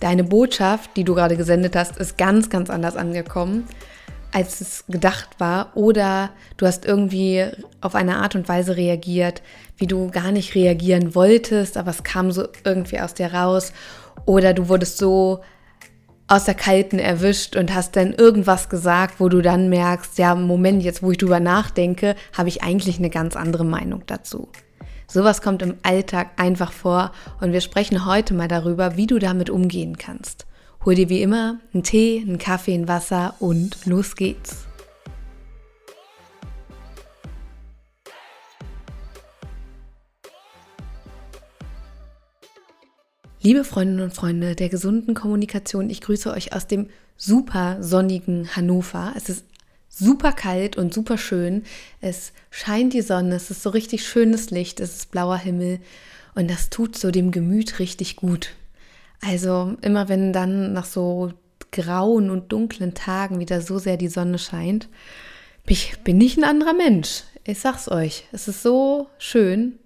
deine Botschaft, die du gerade gesendet hast, ist ganz, ganz anders angekommen, als es gedacht war. Oder du hast irgendwie auf eine Art und Weise reagiert, wie du gar nicht reagieren wolltest, aber es kam so irgendwie aus dir raus. Oder du wurdest so aus der Kalten erwischt und hast dann irgendwas gesagt, wo du dann merkst, ja, Moment, jetzt wo ich drüber nachdenke, habe ich eigentlich eine ganz andere Meinung dazu. Sowas kommt im Alltag einfach vor und wir sprechen heute mal darüber, wie du damit umgehen kannst. Hol dir wie immer einen Tee, einen Kaffee, ein Wasser und los geht's. Liebe Freundinnen und Freunde der gesunden Kommunikation, ich grüße euch aus dem super sonnigen Hannover. Es ist super kalt und super schön. Es scheint die Sonne, es ist so richtig schönes Licht, es ist blauer Himmel und das tut so dem Gemüt richtig gut. Also immer wenn dann nach so grauen und dunklen Tagen wieder so sehr die Sonne scheint, bin ich ein anderer Mensch. Ich sag's euch, es ist so schön.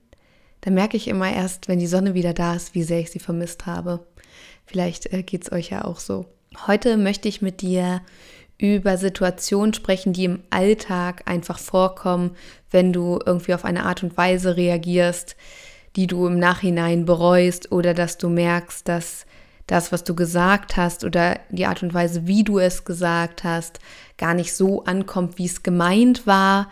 Da merke ich immer erst, wenn die Sonne wieder da ist, wie sehr ich sie vermisst habe. Vielleicht äh, geht's euch ja auch so. Heute möchte ich mit dir über Situationen sprechen, die im Alltag einfach vorkommen, wenn du irgendwie auf eine Art und Weise reagierst, die du im Nachhinein bereust oder dass du merkst, dass das, was du gesagt hast oder die Art und Weise, wie du es gesagt hast, gar nicht so ankommt, wie es gemeint war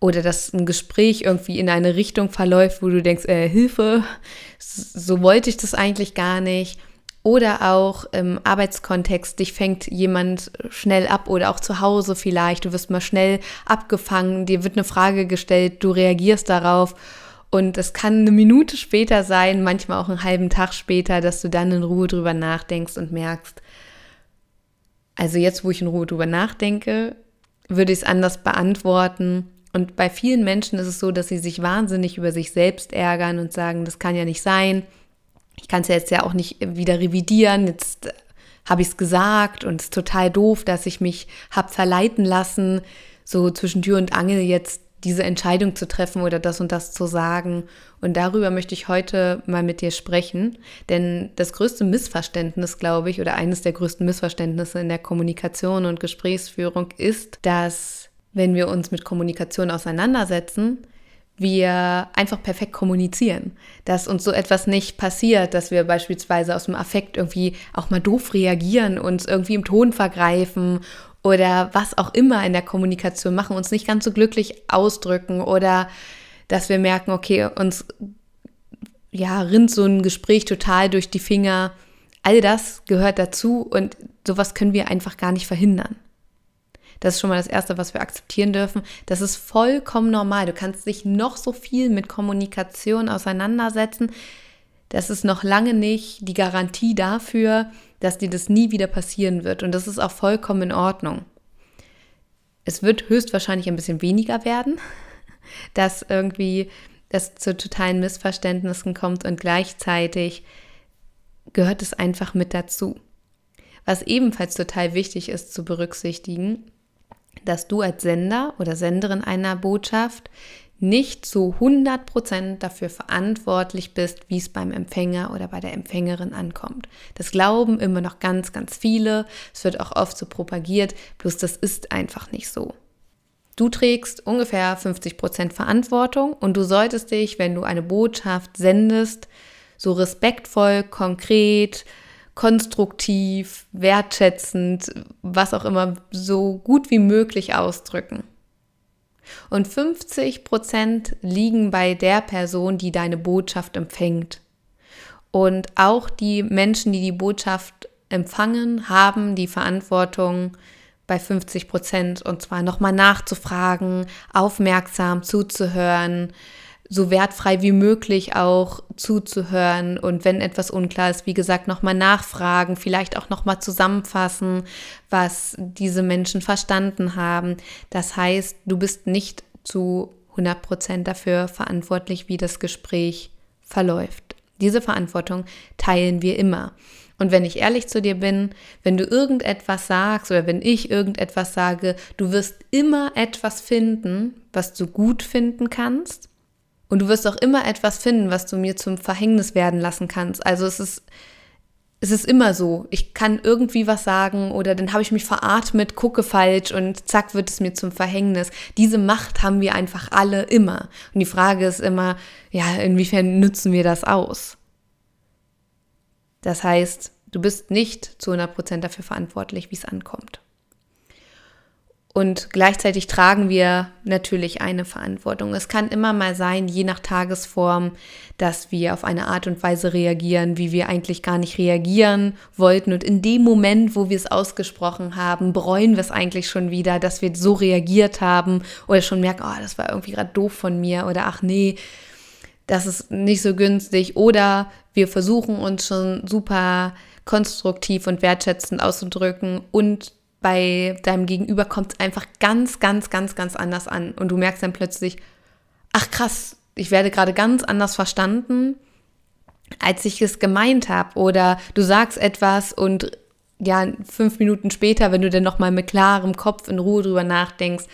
oder dass ein Gespräch irgendwie in eine Richtung verläuft, wo du denkst, äh, Hilfe, so wollte ich das eigentlich gar nicht oder auch im Arbeitskontext, dich fängt jemand schnell ab oder auch zu Hause vielleicht, du wirst mal schnell abgefangen, dir wird eine Frage gestellt, du reagierst darauf. Und es kann eine Minute später sein, manchmal auch einen halben Tag später, dass du dann in Ruhe drüber nachdenkst und merkst, also jetzt, wo ich in Ruhe drüber nachdenke, würde ich es anders beantworten. Und bei vielen Menschen ist es so, dass sie sich wahnsinnig über sich selbst ärgern und sagen, das kann ja nicht sein ich kann es ja jetzt ja auch nicht wieder revidieren. Jetzt äh, habe ich es gesagt und es ist total doof, dass ich mich habe verleiten lassen, so zwischen Tür und Angel jetzt diese Entscheidung zu treffen oder das und das zu sagen. Und darüber möchte ich heute mal mit dir sprechen. Denn das größte Missverständnis, glaube ich, oder eines der größten Missverständnisse in der Kommunikation und Gesprächsführung ist, dass wenn wir uns mit Kommunikation auseinandersetzen, wir einfach perfekt kommunizieren, dass uns so etwas nicht passiert, dass wir beispielsweise aus dem Affekt irgendwie auch mal doof reagieren, uns irgendwie im Ton vergreifen oder was auch immer in der Kommunikation machen, uns nicht ganz so glücklich ausdrücken oder dass wir merken, okay, uns ja, rinnt so ein Gespräch total durch die Finger. All das gehört dazu und sowas können wir einfach gar nicht verhindern. Das ist schon mal das Erste, was wir akzeptieren dürfen. Das ist vollkommen normal. Du kannst dich noch so viel mit Kommunikation auseinandersetzen. Das ist noch lange nicht die Garantie dafür, dass dir das nie wieder passieren wird. Und das ist auch vollkommen in Ordnung. Es wird höchstwahrscheinlich ein bisschen weniger werden, dass irgendwie es zu totalen Missverständnissen kommt und gleichzeitig gehört es einfach mit dazu. Was ebenfalls total wichtig ist zu berücksichtigen, dass du als Sender oder Senderin einer Botschaft nicht zu 100% dafür verantwortlich bist, wie es beim Empfänger oder bei der Empfängerin ankommt. Das glauben immer noch ganz, ganz viele. Es wird auch oft so propagiert, bloß das ist einfach nicht so. Du trägst ungefähr 50% Verantwortung und du solltest dich, wenn du eine Botschaft sendest, so respektvoll, konkret, konstruktiv, wertschätzend, was auch immer, so gut wie möglich ausdrücken. Und 50 Prozent liegen bei der Person, die deine Botschaft empfängt. Und auch die Menschen, die die Botschaft empfangen, haben die Verantwortung bei 50 Prozent und zwar nochmal nachzufragen, aufmerksam zuzuhören, so wertfrei wie möglich auch zuzuhören und wenn etwas unklar ist, wie gesagt, nochmal nachfragen, vielleicht auch nochmal zusammenfassen, was diese Menschen verstanden haben. Das heißt, du bist nicht zu 100 Prozent dafür verantwortlich, wie das Gespräch verläuft. Diese Verantwortung teilen wir immer. Und wenn ich ehrlich zu dir bin, wenn du irgendetwas sagst oder wenn ich irgendetwas sage, du wirst immer etwas finden, was du gut finden kannst und du wirst auch immer etwas finden, was du mir zum Verhängnis werden lassen kannst. Also es ist, es ist immer so. Ich kann irgendwie was sagen oder dann habe ich mich veratmet, gucke falsch und zack wird es mir zum Verhängnis. Diese Macht haben wir einfach alle immer. Und die Frage ist immer, ja, inwiefern nützen wir das aus? Das heißt, du bist nicht zu 100% dafür verantwortlich, wie es ankommt. Und gleichzeitig tragen wir natürlich eine Verantwortung. Es kann immer mal sein, je nach Tagesform, dass wir auf eine Art und Weise reagieren, wie wir eigentlich gar nicht reagieren wollten. Und in dem Moment, wo wir es ausgesprochen haben, bereuen wir es eigentlich schon wieder, dass wir so reagiert haben oder schon merken, oh, das war irgendwie gerade doof von mir oder ach nee, das ist nicht so günstig. Oder wir versuchen uns schon super konstruktiv und wertschätzend auszudrücken und bei deinem Gegenüber kommt es einfach ganz, ganz, ganz, ganz anders an. Und du merkst dann plötzlich, ach krass, ich werde gerade ganz anders verstanden, als ich es gemeint habe. Oder du sagst etwas und ja, fünf Minuten später, wenn du dann nochmal mit klarem Kopf in Ruhe drüber nachdenkst,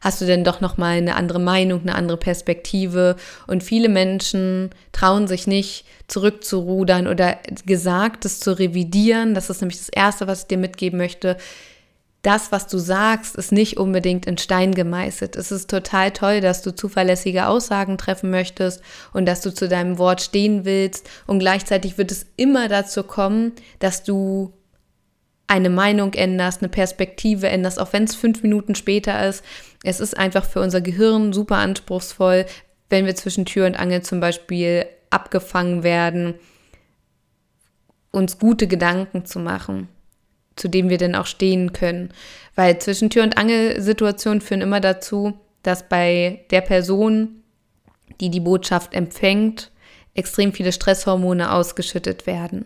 hast du denn doch nochmal eine andere Meinung, eine andere Perspektive. Und viele Menschen trauen sich nicht, zurückzurudern oder Gesagtes zu revidieren. Das ist nämlich das Erste, was ich dir mitgeben möchte das, was du sagst, ist nicht unbedingt in Stein gemeißelt. Es ist total toll, dass du zuverlässige Aussagen treffen möchtest und dass du zu deinem Wort stehen willst. Und gleichzeitig wird es immer dazu kommen, dass du eine Meinung änderst, eine Perspektive änderst, auch wenn es fünf Minuten später ist. Es ist einfach für unser Gehirn super anspruchsvoll, wenn wir zwischen Tür und Angel zum Beispiel abgefangen werden, uns gute Gedanken zu machen zu dem wir denn auch stehen können. Weil zwischen Tür- und Angelsituationen führen immer dazu, dass bei der Person, die die Botschaft empfängt, extrem viele Stresshormone ausgeschüttet werden.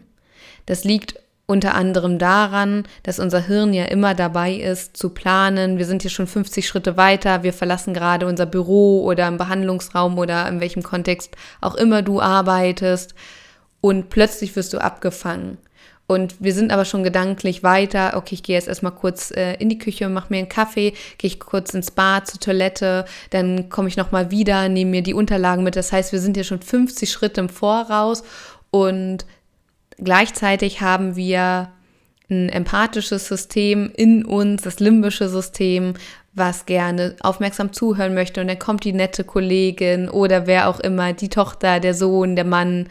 Das liegt unter anderem daran, dass unser Hirn ja immer dabei ist zu planen. Wir sind hier schon 50 Schritte weiter, wir verlassen gerade unser Büro oder im Behandlungsraum oder in welchem Kontext auch immer du arbeitest und plötzlich wirst du abgefangen. Und wir sind aber schon gedanklich weiter. Okay, ich gehe jetzt erstmal kurz äh, in die Küche, mache mir einen Kaffee, gehe ich kurz ins Bad, zur Toilette, dann komme ich nochmal wieder, nehme mir die Unterlagen mit. Das heißt, wir sind ja schon 50 Schritte im Voraus und gleichzeitig haben wir ein empathisches System in uns, das limbische System, was gerne aufmerksam zuhören möchte. Und dann kommt die nette Kollegin oder wer auch immer, die Tochter, der Sohn, der Mann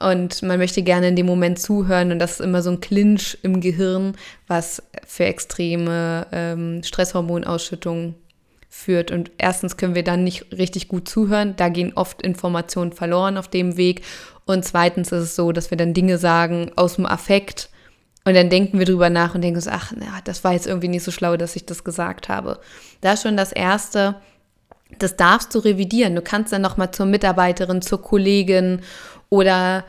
und man möchte gerne in dem Moment zuhören und das ist immer so ein Clinch im Gehirn, was für extreme ähm, Stresshormonausschüttungen führt. Und erstens können wir dann nicht richtig gut zuhören, da gehen oft Informationen verloren auf dem Weg. Und zweitens ist es so, dass wir dann Dinge sagen aus dem Affekt und dann denken wir drüber nach und denken so, ach, na, das war jetzt irgendwie nicht so schlau, dass ich das gesagt habe. Da ist schon das Erste, das darfst du revidieren. Du kannst dann nochmal zur Mitarbeiterin, zur Kollegin oder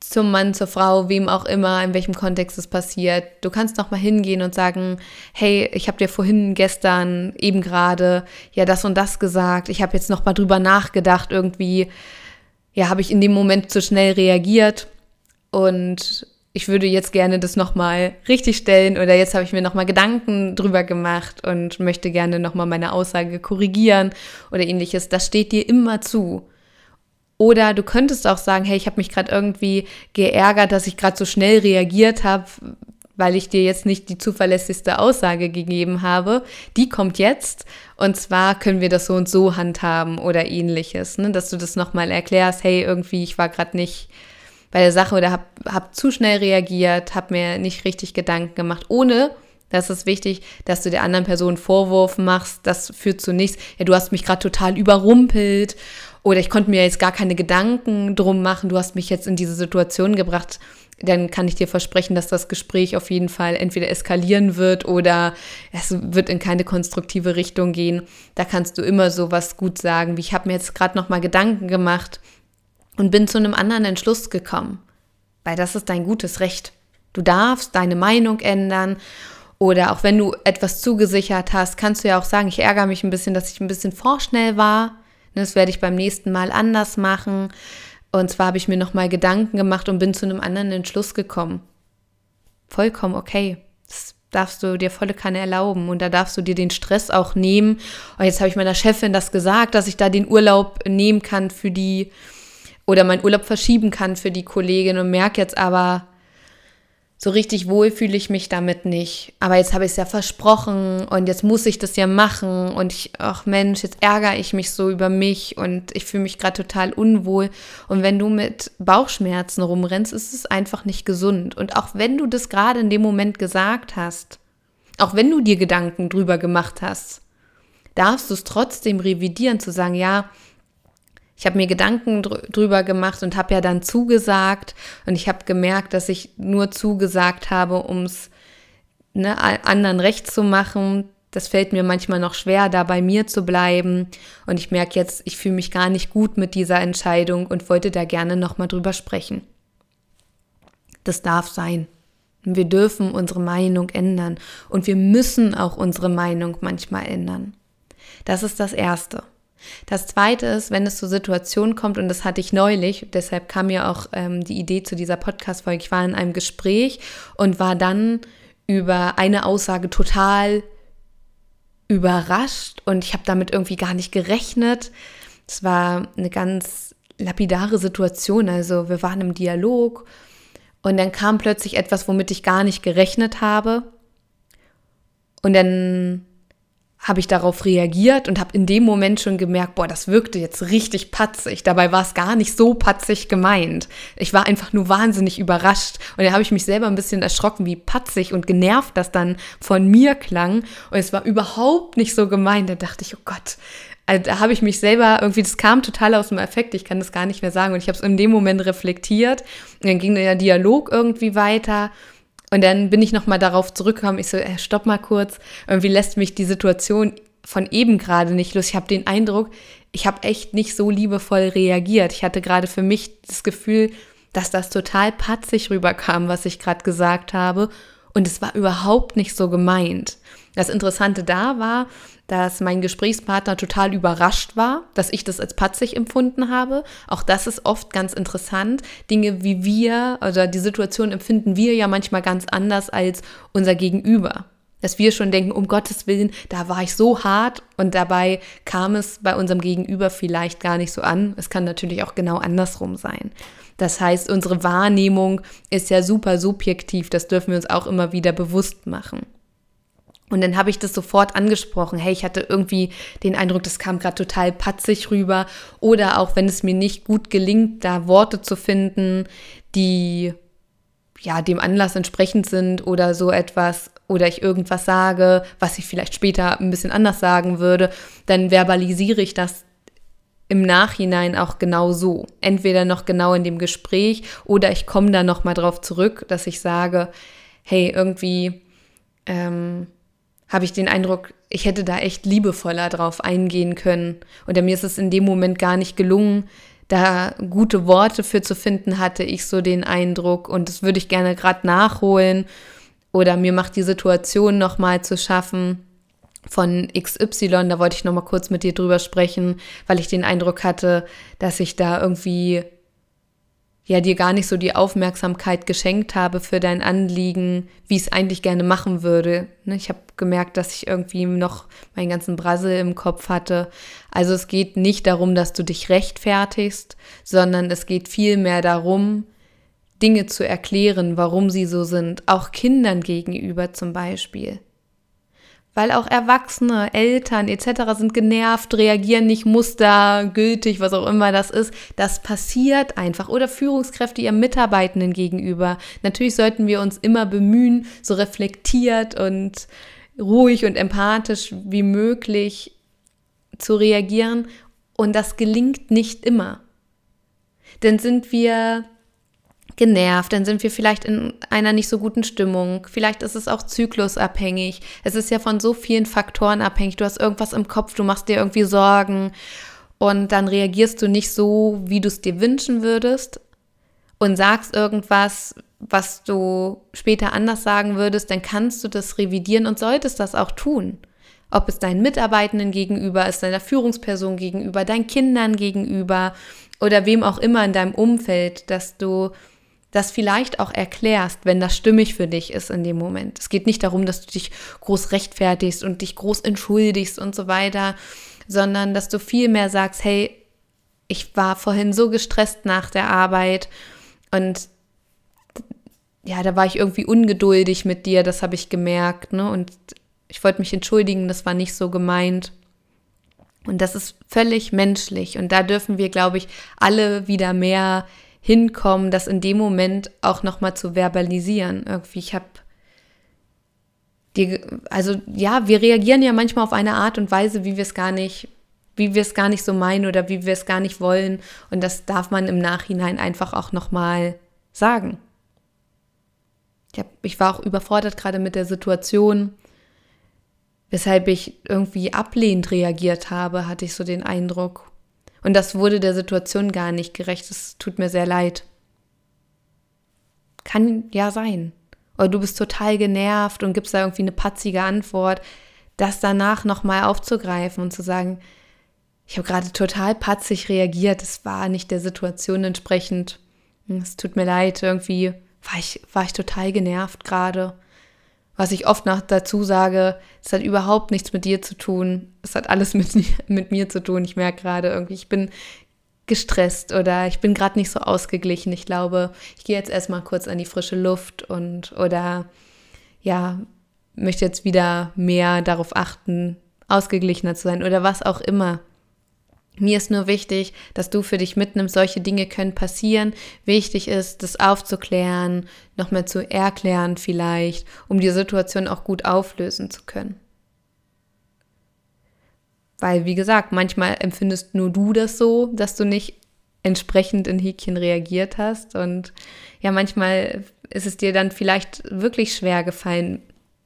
zum Mann, zur Frau, wem auch immer, in welchem Kontext es passiert. Du kannst noch mal hingehen und sagen, hey, ich habe dir vorhin gestern eben gerade ja das und das gesagt. Ich habe jetzt noch mal drüber nachgedacht. Irgendwie, ja, habe ich in dem Moment zu schnell reagiert und ich würde jetzt gerne das noch mal richtig stellen oder jetzt habe ich mir noch mal Gedanken drüber gemacht und möchte gerne noch mal meine Aussage korrigieren oder ähnliches. Das steht dir immer zu. Oder du könntest auch sagen, hey, ich habe mich gerade irgendwie geärgert, dass ich gerade so schnell reagiert habe, weil ich dir jetzt nicht die zuverlässigste Aussage gegeben habe. Die kommt jetzt. Und zwar können wir das so und so handhaben oder ähnliches. Ne? Dass du das nochmal erklärst, hey, irgendwie, ich war gerade nicht bei der Sache oder habe hab zu schnell reagiert, habe mir nicht richtig Gedanken gemacht, ohne das ist wichtig, dass du der anderen Person Vorwurf machst. Das führt zu nichts. Ja, du hast mich gerade total überrumpelt oder ich konnte mir jetzt gar keine Gedanken drum machen, du hast mich jetzt in diese Situation gebracht. dann kann ich dir versprechen, dass das Gespräch auf jeden Fall entweder eskalieren wird oder es wird in keine konstruktive Richtung gehen. Da kannst du immer so was gut sagen, wie ich habe mir jetzt gerade noch mal Gedanken gemacht und bin zu einem anderen Entschluss gekommen. Weil das ist dein gutes Recht. Du darfst deine Meinung ändern oder auch wenn du etwas zugesichert hast, kannst du ja auch sagen, ich ärgere mich ein bisschen, dass ich ein bisschen vorschnell war. Das werde ich beim nächsten Mal anders machen. Und zwar habe ich mir nochmal Gedanken gemacht und bin zu einem anderen Entschluss gekommen. Vollkommen okay. Das darfst du dir volle Kanne erlauben und da darfst du dir den Stress auch nehmen. Und jetzt habe ich meiner Chefin das gesagt, dass ich da den Urlaub nehmen kann für die oder meinen Urlaub verschieben kann für die Kollegin und merke jetzt aber, so richtig wohl fühle ich mich damit nicht. Aber jetzt habe ich es ja versprochen und jetzt muss ich das ja machen und ich, ach Mensch, jetzt ärgere ich mich so über mich und ich fühle mich gerade total unwohl. Und wenn du mit Bauchschmerzen rumrennst, ist es einfach nicht gesund. Und auch wenn du das gerade in dem Moment gesagt hast, auch wenn du dir Gedanken drüber gemacht hast, darfst du es trotzdem revidieren, zu sagen, ja, ich habe mir Gedanken drüber gemacht und habe ja dann zugesagt und ich habe gemerkt, dass ich nur zugesagt habe, um es ne, anderen recht zu machen. Das fällt mir manchmal noch schwer, da bei mir zu bleiben. Und ich merke jetzt, ich fühle mich gar nicht gut mit dieser Entscheidung und wollte da gerne nochmal drüber sprechen. Das darf sein. Wir dürfen unsere Meinung ändern und wir müssen auch unsere Meinung manchmal ändern. Das ist das Erste. Das Zweite ist, wenn es zur Situation kommt, und das hatte ich neulich, deshalb kam mir auch ähm, die Idee zu dieser Podcast-Folge. Ich war in einem Gespräch und war dann über eine Aussage total überrascht und ich habe damit irgendwie gar nicht gerechnet. Es war eine ganz lapidare Situation. Also wir waren im Dialog und dann kam plötzlich etwas, womit ich gar nicht gerechnet habe. Und dann habe ich darauf reagiert und habe in dem Moment schon gemerkt, boah, das wirkte jetzt richtig patzig. Dabei war es gar nicht so patzig gemeint. Ich war einfach nur wahnsinnig überrascht. Und da habe ich mich selber ein bisschen erschrocken, wie patzig und genervt das dann von mir klang. Und es war überhaupt nicht so gemeint. Da dachte ich, oh Gott, also da habe ich mich selber irgendwie, das kam total aus dem Effekt, ich kann das gar nicht mehr sagen. Und ich habe es in dem Moment reflektiert. Und dann ging der Dialog irgendwie weiter und dann bin ich nochmal darauf zurückgekommen. Ich so, äh, stopp mal kurz. Irgendwie lässt mich die Situation von eben gerade nicht los. Ich habe den Eindruck, ich habe echt nicht so liebevoll reagiert. Ich hatte gerade für mich das Gefühl, dass das total patzig rüberkam, was ich gerade gesagt habe. Und es war überhaupt nicht so gemeint. Das Interessante da war, dass mein Gesprächspartner total überrascht war, dass ich das als patzig empfunden habe. Auch das ist oft ganz interessant. Dinge wie wir oder die Situation empfinden wir ja manchmal ganz anders als unser Gegenüber. Dass wir schon denken, um Gottes Willen, da war ich so hart und dabei kam es bei unserem Gegenüber vielleicht gar nicht so an. Es kann natürlich auch genau andersrum sein. Das heißt, unsere Wahrnehmung ist ja super subjektiv, das dürfen wir uns auch immer wieder bewusst machen. Und dann habe ich das sofort angesprochen. Hey, ich hatte irgendwie den Eindruck, das kam gerade total patzig rüber. Oder auch wenn es mir nicht gut gelingt, da Worte zu finden, die ja dem Anlass entsprechend sind oder so etwas, oder ich irgendwas sage, was ich vielleicht später ein bisschen anders sagen würde, dann verbalisiere ich das im Nachhinein auch genau so. Entweder noch genau in dem Gespräch oder ich komme da nochmal drauf zurück, dass ich sage, hey, irgendwie ähm, habe ich den Eindruck, ich hätte da echt liebevoller drauf eingehen können. Oder mir ist es in dem Moment gar nicht gelungen, da gute Worte für zu finden, hatte ich so den Eindruck. Und das würde ich gerne gerade nachholen. Oder mir macht die Situation nochmal zu schaffen von XY, da wollte ich nochmal kurz mit dir drüber sprechen, weil ich den Eindruck hatte, dass ich da irgendwie ja dir gar nicht so die Aufmerksamkeit geschenkt habe für dein Anliegen, wie ich es eigentlich gerne machen würde. Ne, ich habe gemerkt, dass ich irgendwie noch meinen ganzen Brassel im Kopf hatte. Also es geht nicht darum, dass du dich rechtfertigst, sondern es geht vielmehr darum, Dinge zu erklären, warum sie so sind, auch Kindern gegenüber zum Beispiel weil auch Erwachsene, Eltern etc. sind genervt, reagieren nicht mustergültig, was auch immer das ist. Das passiert einfach. Oder Führungskräfte ihren Mitarbeitenden gegenüber. Natürlich sollten wir uns immer bemühen, so reflektiert und ruhig und empathisch wie möglich zu reagieren. Und das gelingt nicht immer. Denn sind wir genervt, dann sind wir vielleicht in einer nicht so guten Stimmung. Vielleicht ist es auch zyklusabhängig. Es ist ja von so vielen Faktoren abhängig. Du hast irgendwas im Kopf, du machst dir irgendwie Sorgen und dann reagierst du nicht so, wie du es dir wünschen würdest und sagst irgendwas, was du später anders sagen würdest, dann kannst du das revidieren und solltest das auch tun. Ob es deinen Mitarbeitenden gegenüber ist, deiner Führungsperson gegenüber, deinen Kindern gegenüber oder wem auch immer in deinem Umfeld, dass du das vielleicht auch erklärst, wenn das stimmig für dich ist in dem Moment. Es geht nicht darum, dass du dich groß rechtfertigst und dich groß entschuldigst und so weiter, sondern dass du viel mehr sagst, hey, ich war vorhin so gestresst nach der Arbeit und ja, da war ich irgendwie ungeduldig mit dir, das habe ich gemerkt, ne? Und ich wollte mich entschuldigen, das war nicht so gemeint. Und das ist völlig menschlich. Und da dürfen wir, glaube ich, alle wieder mehr hinkommen, das in dem Moment auch nochmal zu verbalisieren. Irgendwie, ich habe die, also ja, wir reagieren ja manchmal auf eine Art und Weise, wie wir es gar nicht, wie wir es gar nicht so meinen oder wie wir es gar nicht wollen. Und das darf man im Nachhinein einfach auch nochmal sagen. Ich, hab, ich war auch überfordert gerade mit der Situation weshalb ich irgendwie ablehnend reagiert habe, hatte ich so den Eindruck. Und das wurde der Situation gar nicht gerecht. Es tut mir sehr leid. Kann ja sein. Oder du bist total genervt und gibst da irgendwie eine patzige Antwort. Das danach nochmal aufzugreifen und zu sagen, ich habe gerade total patzig reagiert, es war nicht der Situation entsprechend. Es tut mir leid, irgendwie war ich, war ich total genervt gerade. Was ich oft noch dazu sage, es hat überhaupt nichts mit dir zu tun. Es hat alles mit, mit mir zu tun. Ich merke gerade irgendwie, ich bin gestresst oder ich bin gerade nicht so ausgeglichen. Ich glaube, ich gehe jetzt erstmal kurz an die frische Luft und oder ja, möchte jetzt wieder mehr darauf achten, ausgeglichener zu sein oder was auch immer. Mir ist nur wichtig, dass du für dich mitnimmst, solche Dinge können passieren. Wichtig ist, das aufzuklären, nochmal zu erklären vielleicht, um die Situation auch gut auflösen zu können. Weil, wie gesagt, manchmal empfindest nur du das so, dass du nicht entsprechend in Häkchen reagiert hast. Und ja, manchmal ist es dir dann vielleicht wirklich schwer gefallen.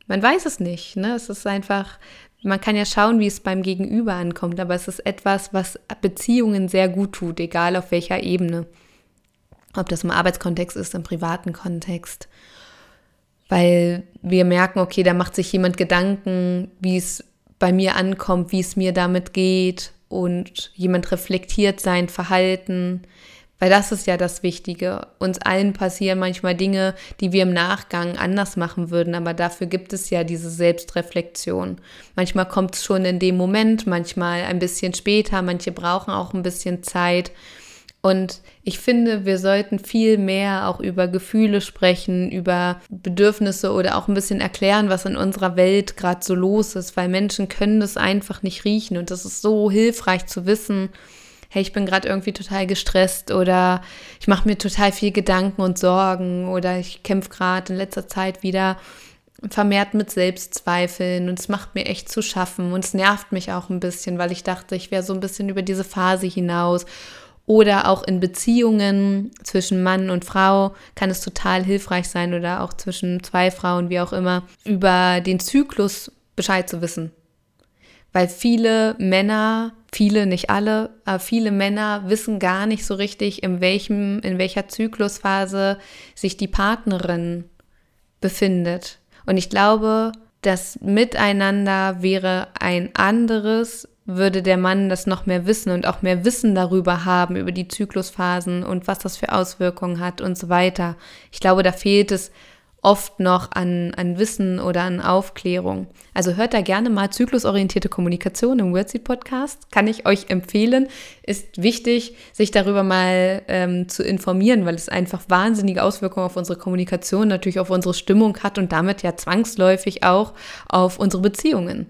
Man weiß es nicht. Ne? Es ist einfach man kann ja schauen, wie es beim Gegenüber ankommt, aber es ist etwas, was Beziehungen sehr gut tut, egal auf welcher Ebene. Ob das im Arbeitskontext ist, im privaten Kontext. Weil wir merken, okay, da macht sich jemand Gedanken, wie es bei mir ankommt, wie es mir damit geht und jemand reflektiert sein Verhalten, weil das ist ja das Wichtige. Uns allen passieren manchmal Dinge, die wir im Nachgang anders machen würden, aber dafür gibt es ja diese Selbstreflexion. Manchmal kommt es schon in dem Moment, manchmal ein bisschen später, manche brauchen auch ein bisschen Zeit. Und ich finde, wir sollten viel mehr auch über Gefühle sprechen, über Bedürfnisse oder auch ein bisschen erklären, was in unserer Welt gerade so los ist, weil Menschen können das einfach nicht riechen und das ist so hilfreich zu wissen, hey, ich bin gerade irgendwie total gestresst oder ich mache mir total viel Gedanken und Sorgen oder ich kämpfe gerade in letzter Zeit wieder vermehrt mit Selbstzweifeln und es macht mir echt zu schaffen und es nervt mich auch ein bisschen, weil ich dachte, ich wäre so ein bisschen über diese Phase hinaus. Oder auch in Beziehungen zwischen Mann und Frau kann es total hilfreich sein oder auch zwischen zwei Frauen, wie auch immer, über den Zyklus Bescheid zu wissen weil viele Männer, viele, nicht alle, aber viele Männer wissen gar nicht so richtig, in welchem, in welcher Zyklusphase sich die Partnerin befindet. Und ich glaube, das Miteinander wäre ein anderes, würde der Mann das noch mehr wissen und auch mehr Wissen darüber haben, über die Zyklusphasen und was das für Auswirkungen hat und so weiter. Ich glaube, da fehlt es oft noch an, an Wissen oder an Aufklärung. Also hört da gerne mal zyklusorientierte Kommunikation im Wordseed Podcast. Kann ich euch empfehlen. Ist wichtig, sich darüber mal ähm, zu informieren, weil es einfach wahnsinnige Auswirkungen auf unsere Kommunikation, natürlich auf unsere Stimmung hat und damit ja zwangsläufig auch auf unsere Beziehungen.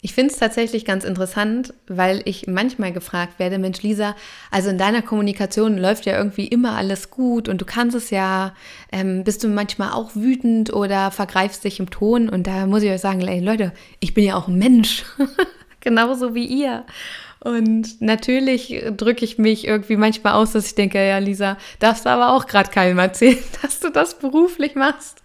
Ich finde es tatsächlich ganz interessant, weil ich manchmal gefragt werde, Mensch Lisa, also in deiner Kommunikation läuft ja irgendwie immer alles gut und du kannst es ja, ähm, bist du manchmal auch wütend oder vergreifst dich im Ton und da muss ich euch sagen, ey Leute, ich bin ja auch ein Mensch, genauso wie ihr. Und natürlich drücke ich mich irgendwie manchmal aus, dass ich denke, ja, Lisa, darfst du aber auch gerade keinem erzählen, dass du das beruflich machst.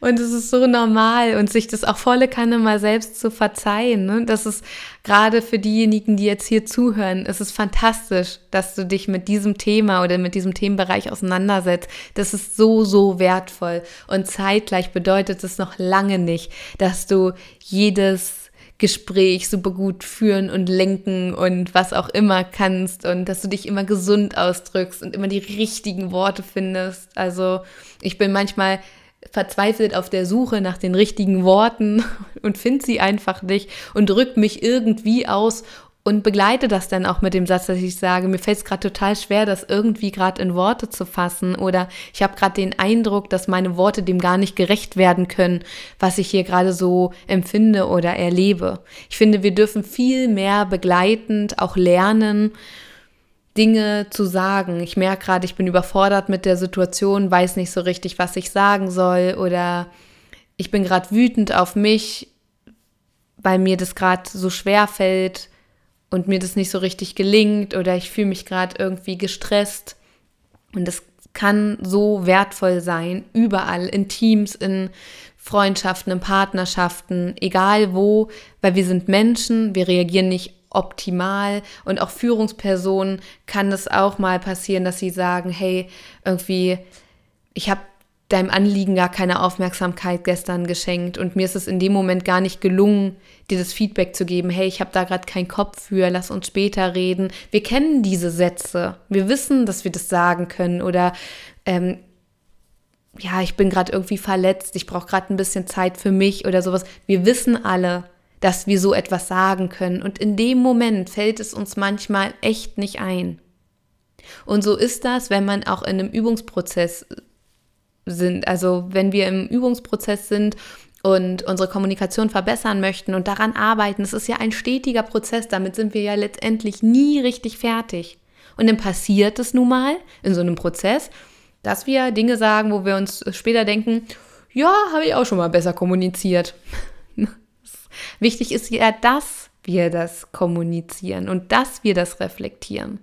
Und es ist so normal und sich das auch volle Kanne mal selbst zu verzeihen. Ne? Das ist gerade für diejenigen, die jetzt hier zuhören, es ist fantastisch, dass du dich mit diesem Thema oder mit diesem Themenbereich auseinandersetzt. Das ist so, so wertvoll. Und zeitgleich bedeutet es noch lange nicht, dass du jedes Gespräch super gut führen und lenken und was auch immer kannst und dass du dich immer gesund ausdrückst und immer die richtigen Worte findest. Also ich bin manchmal verzweifelt auf der Suche nach den richtigen Worten und finde sie einfach nicht und drücke mich irgendwie aus und begleite das dann auch mit dem Satz, dass ich sage, mir fällt es gerade total schwer, das irgendwie gerade in Worte zu fassen oder ich habe gerade den Eindruck, dass meine Worte dem gar nicht gerecht werden können, was ich hier gerade so empfinde oder erlebe. Ich finde, wir dürfen viel mehr begleitend auch lernen, Dinge zu sagen. Ich merke gerade, ich bin überfordert mit der Situation, weiß nicht so richtig, was ich sagen soll oder ich bin gerade wütend auf mich, weil mir das gerade so schwer fällt und mir das nicht so richtig gelingt oder ich fühle mich gerade irgendwie gestresst. Und das kann so wertvoll sein, überall, in Teams, in Freundschaften, in Partnerschaften, egal wo, weil wir sind Menschen, wir reagieren nicht optimal und auch Führungspersonen kann es auch mal passieren, dass sie sagen, hey, irgendwie, ich habe deinem Anliegen gar keine Aufmerksamkeit gestern geschenkt und mir ist es in dem Moment gar nicht gelungen, dir das Feedback zu geben, hey, ich habe da gerade keinen Kopf für, lass uns später reden. Wir kennen diese Sätze, wir wissen, dass wir das sagen können oder ähm, ja, ich bin gerade irgendwie verletzt, ich brauche gerade ein bisschen Zeit für mich oder sowas. Wir wissen alle, dass wir so etwas sagen können und in dem Moment fällt es uns manchmal echt nicht ein. Und so ist das, wenn man auch in einem Übungsprozess sind. Also wenn wir im Übungsprozess sind und unsere Kommunikation verbessern möchten und daran arbeiten, es ist ja ein stetiger Prozess, damit sind wir ja letztendlich nie richtig fertig. Und dann passiert es nun mal in so einem Prozess, dass wir Dinge sagen, wo wir uns später denken, ja, habe ich auch schon mal besser kommuniziert. Wichtig ist ja, dass wir das kommunizieren und dass wir das reflektieren.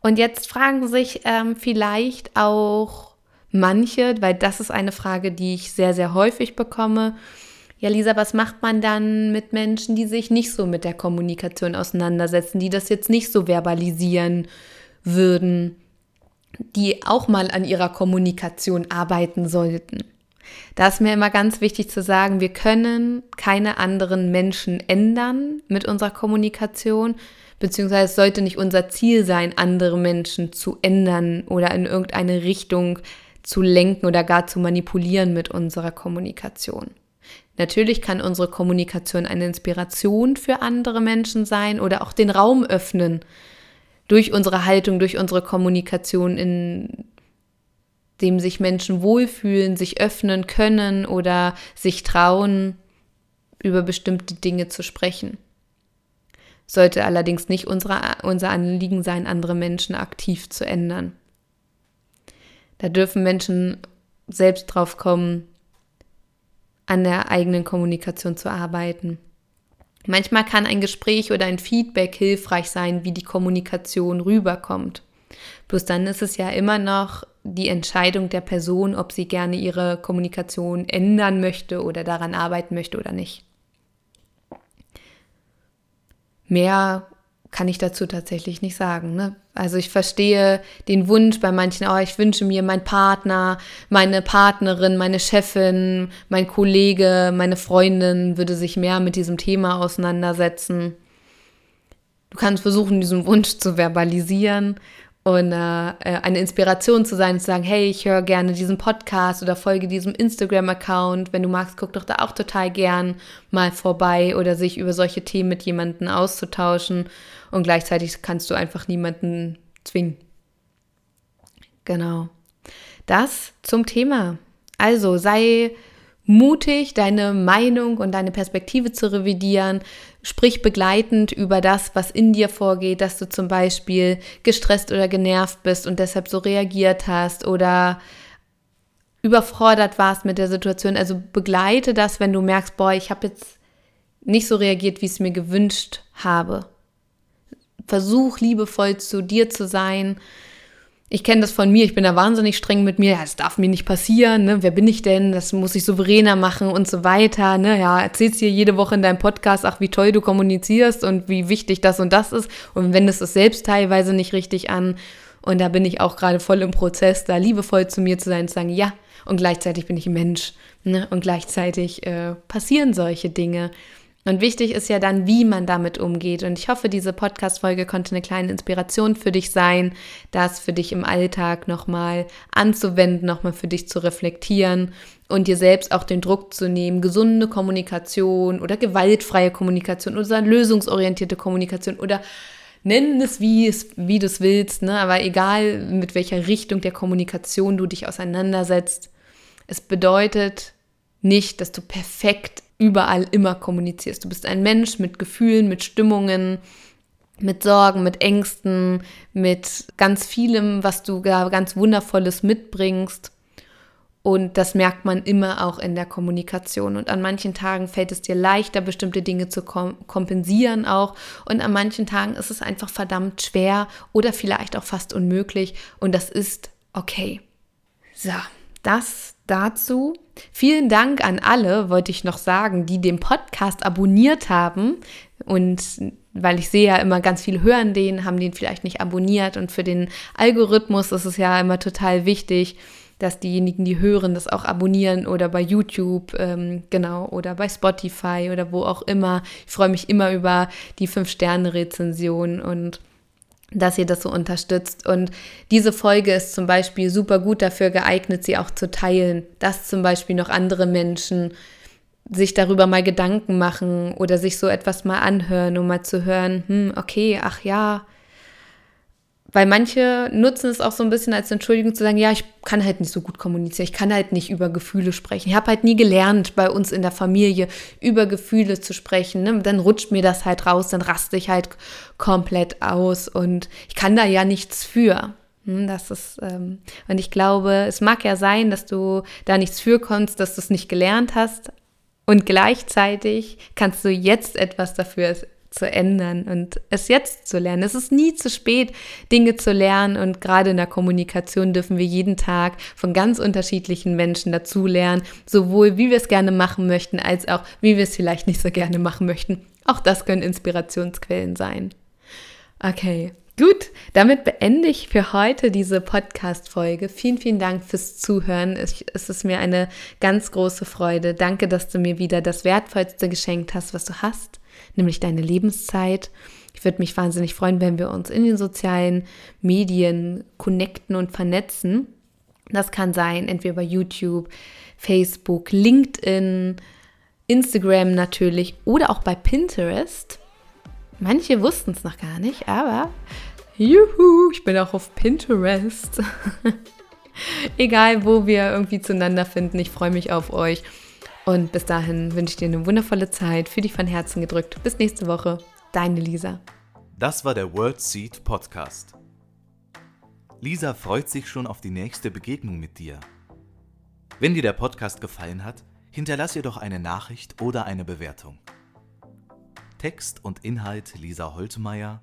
Und jetzt fragen sich ähm, vielleicht auch manche, weil das ist eine Frage, die ich sehr, sehr häufig bekomme. Ja, Lisa, was macht man dann mit Menschen, die sich nicht so mit der Kommunikation auseinandersetzen, die das jetzt nicht so verbalisieren würden, die auch mal an ihrer Kommunikation arbeiten sollten? Da ist mir immer ganz wichtig zu sagen, wir können keine anderen Menschen ändern mit unserer Kommunikation, beziehungsweise es sollte nicht unser Ziel sein, andere Menschen zu ändern oder in irgendeine Richtung zu lenken oder gar zu manipulieren mit unserer Kommunikation. Natürlich kann unsere Kommunikation eine Inspiration für andere Menschen sein oder auch den Raum öffnen durch unsere Haltung, durch unsere Kommunikation, in dem sich Menschen wohlfühlen, sich öffnen können oder sich trauen, über bestimmte Dinge zu sprechen. Sollte allerdings nicht unsere, unser Anliegen sein, andere Menschen aktiv zu ändern. Da dürfen Menschen selbst drauf kommen, an der eigenen Kommunikation zu arbeiten. Manchmal kann ein Gespräch oder ein Feedback hilfreich sein, wie die Kommunikation rüberkommt. Bloß dann ist es ja immer noch die Entscheidung der Person, ob sie gerne ihre Kommunikation ändern möchte oder daran arbeiten möchte oder nicht. Mehr kann ich dazu tatsächlich nicht sagen. Ne? Also ich verstehe den Wunsch bei manchen, oh, ich wünsche mir mein Partner, meine Partnerin, meine Chefin, mein Kollege, meine Freundin würde sich mehr mit diesem Thema auseinandersetzen. Du kannst versuchen, diesen Wunsch zu verbalisieren und äh, äh, eine Inspiration zu sein, zu sagen, hey, ich höre gerne diesen Podcast oder folge diesem Instagram-Account. Wenn du magst, guck doch da auch total gern mal vorbei oder sich über solche Themen mit jemandem auszutauschen. Und gleichzeitig kannst du einfach niemanden zwingen. Genau. Das zum Thema. Also sei mutig, deine Meinung und deine Perspektive zu revidieren. Sprich begleitend über das, was in dir vorgeht, dass du zum Beispiel gestresst oder genervt bist und deshalb so reagiert hast oder überfordert warst mit der Situation. Also begleite das, wenn du merkst, boah, ich habe jetzt nicht so reagiert, wie ich es mir gewünscht habe. Versuch liebevoll zu dir zu sein. Ich kenne das von mir, ich bin da wahnsinnig streng mit mir. Ja, das darf mir nicht passieren. Ne? Wer bin ich denn? Das muss ich souveräner machen und so weiter. Ne? Ja, erzählst dir jede Woche in deinem Podcast, ach, wie toll du kommunizierst und wie wichtig das und das ist. Und wendest es selbst teilweise nicht richtig an. Und da bin ich auch gerade voll im Prozess, da liebevoll zu mir zu sein zu sagen, ja, und gleichzeitig bin ich ein Mensch. Ne? Und gleichzeitig äh, passieren solche Dinge. Und wichtig ist ja dann, wie man damit umgeht. Und ich hoffe, diese Podcast-Folge konnte eine kleine Inspiration für dich sein, das für dich im Alltag nochmal anzuwenden, nochmal für dich zu reflektieren und dir selbst auch den Druck zu nehmen, gesunde Kommunikation oder gewaltfreie Kommunikation oder lösungsorientierte Kommunikation oder nennen es wie, es, wie du es willst, ne? aber egal mit welcher Richtung der Kommunikation du dich auseinandersetzt, es bedeutet nicht, dass du perfekt überall immer kommunizierst. Du bist ein Mensch mit Gefühlen, mit Stimmungen, mit Sorgen, mit Ängsten, mit ganz vielem, was du ganz Wundervolles mitbringst. Und das merkt man immer auch in der Kommunikation. Und an manchen Tagen fällt es dir leichter, bestimmte Dinge zu kom kompensieren auch. Und an manchen Tagen ist es einfach verdammt schwer oder vielleicht auch fast unmöglich. Und das ist okay. So, das dazu. Vielen Dank an alle, wollte ich noch sagen, die den Podcast abonniert haben. Und weil ich sehe ja immer ganz viel hören den, haben den vielleicht nicht abonniert. Und für den Algorithmus ist es ja immer total wichtig, dass diejenigen, die hören, das auch abonnieren oder bei YouTube, ähm, genau, oder bei Spotify oder wo auch immer. Ich freue mich immer über die 5-Sterne-Rezension und dass ihr das so unterstützt. Und diese Folge ist zum Beispiel super gut dafür geeignet, sie auch zu teilen, dass zum Beispiel noch andere Menschen sich darüber mal Gedanken machen oder sich so etwas mal anhören, um mal zu hören, hm, okay, ach ja, weil manche nutzen es auch so ein bisschen als Entschuldigung zu sagen, ja, ich kann halt nicht so gut kommunizieren, ich kann halt nicht über Gefühle sprechen. Ich habe halt nie gelernt, bei uns in der Familie über Gefühle zu sprechen. Ne? Dann rutscht mir das halt raus, dann raste ich halt komplett aus und ich kann da ja nichts für. Hm, das ist, ähm, und ich glaube, es mag ja sein, dass du da nichts für konntest, dass du es nicht gelernt hast. Und gleichzeitig kannst du jetzt etwas dafür zu ändern und es jetzt zu lernen. Es ist nie zu spät, Dinge zu lernen und gerade in der Kommunikation dürfen wir jeden Tag von ganz unterschiedlichen Menschen dazulernen, sowohl wie wir es gerne machen möchten, als auch wie wir es vielleicht nicht so gerne machen möchten. Auch das können Inspirationsquellen sein. Okay, Gut, damit beende ich für heute diese Podcast-Folge. Vielen, vielen Dank fürs Zuhören. Es, ist mir eine ganz große Freude. Danke, dass du mir wieder das Wertvollste geschenkt hast, was du hast nämlich deine Lebenszeit. Ich würde mich wahnsinnig freuen, wenn wir uns in den sozialen Medien connecten und vernetzen. Das kann sein, entweder bei YouTube, Facebook, LinkedIn, Instagram natürlich oder auch bei Pinterest. Manche wussten es noch gar nicht, aber juhu, ich bin auch auf Pinterest. Egal, wo wir irgendwie zueinander finden, ich freue mich auf euch. Und bis dahin wünsche ich dir eine wundervolle Zeit. Für dich von Herzen gedrückt. Bis nächste Woche. Deine Lisa. Das war der World Seed Podcast. Lisa freut sich schon auf die nächste Begegnung mit dir. Wenn dir der Podcast gefallen hat, hinterlass ihr doch eine Nachricht oder eine Bewertung. Text und Inhalt Lisa Holtmeier,